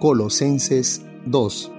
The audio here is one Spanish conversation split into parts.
Colosenses 2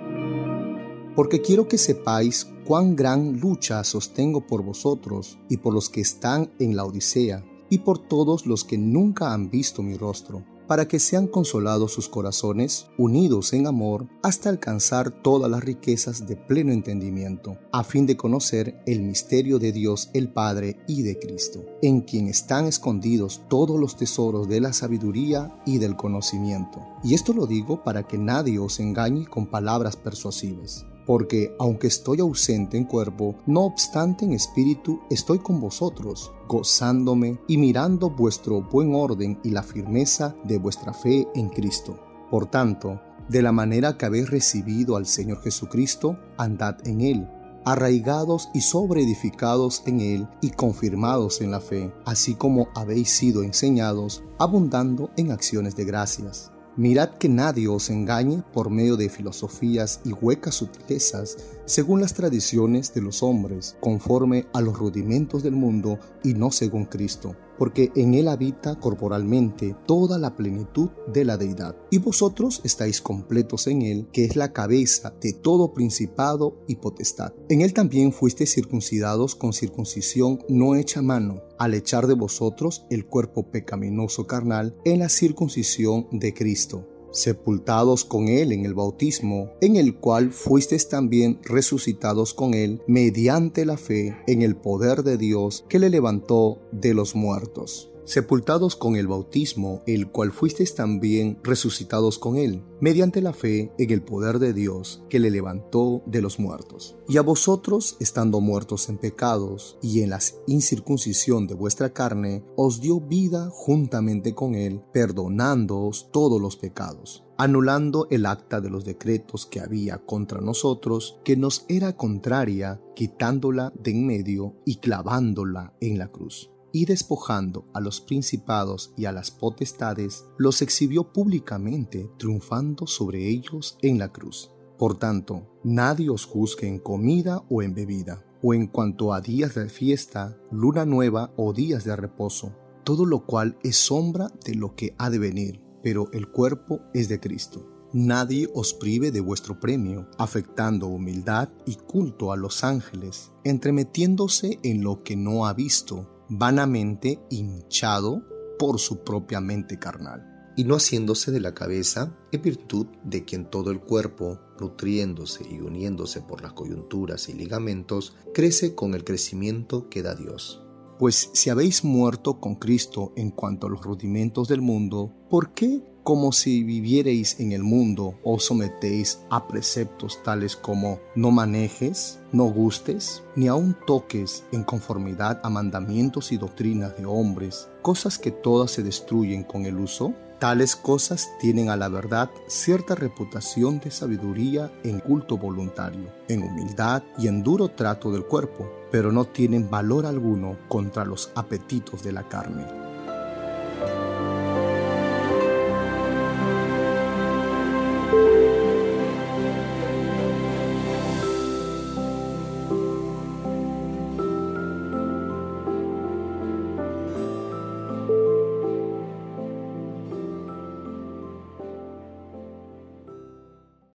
Porque quiero que sepáis cuán gran lucha sostengo por vosotros y por los que están en la Odisea, y por todos los que nunca han visto mi rostro para que sean consolados sus corazones, unidos en amor, hasta alcanzar todas las riquezas de pleno entendimiento, a fin de conocer el misterio de Dios el Padre y de Cristo, en quien están escondidos todos los tesoros de la sabiduría y del conocimiento. Y esto lo digo para que nadie os engañe con palabras persuasivas porque aunque estoy ausente en cuerpo, no obstante en espíritu estoy con vosotros, gozándome y mirando vuestro buen orden y la firmeza de vuestra fe en Cristo. Por tanto, de la manera que habéis recibido al Señor Jesucristo, andad en Él, arraigados y sobreedificados en Él y confirmados en la fe, así como habéis sido enseñados, abundando en acciones de gracias. Mirad que nadie os engañe por medio de filosofías y huecas sutilezas, según las tradiciones de los hombres, conforme a los rudimentos del mundo y no según Cristo porque en él habita corporalmente toda la plenitud de la deidad. Y vosotros estáis completos en él, que es la cabeza de todo principado y potestad. En él también fuisteis circuncidados con circuncisión no hecha mano, al echar de vosotros el cuerpo pecaminoso carnal en la circuncisión de Cristo sepultados con Él en el bautismo, en el cual fuisteis también resucitados con Él mediante la fe en el poder de Dios que le levantó de los muertos sepultados con el bautismo, el cual fuisteis también resucitados con él, mediante la fe en el poder de Dios que le levantó de los muertos. Y a vosotros, estando muertos en pecados y en la incircuncisión de vuestra carne, os dio vida juntamente con él, perdonándoos todos los pecados anulando el acta de los decretos que había contra nosotros, que nos era contraria, quitándola de en medio y clavándola en la cruz y despojando a los principados y a las potestades, los exhibió públicamente, triunfando sobre ellos en la cruz. Por tanto, nadie os juzgue en comida o en bebida, o en cuanto a días de fiesta, luna nueva o días de reposo, todo lo cual es sombra de lo que ha de venir, pero el cuerpo es de Cristo. Nadie os prive de vuestro premio, afectando humildad y culto a los ángeles, entremetiéndose en lo que no ha visto, vanamente hinchado por su propia mente carnal, y no haciéndose de la cabeza en virtud de quien todo el cuerpo, nutriéndose y uniéndose por las coyunturas y ligamentos, crece con el crecimiento que da Dios. Pues si habéis muerto con Cristo en cuanto a los rudimentos del mundo, ¿por qué como si vivierais en el mundo, os sometéis a preceptos tales como no manejes, no gustes, ni aun toques en conformidad a mandamientos y doctrinas de hombres, cosas que todas se destruyen con el uso? Tales cosas tienen a la verdad cierta reputación de sabiduría en culto voluntario, en humildad y en duro trato del cuerpo, pero no tienen valor alguno contra los apetitos de la carne.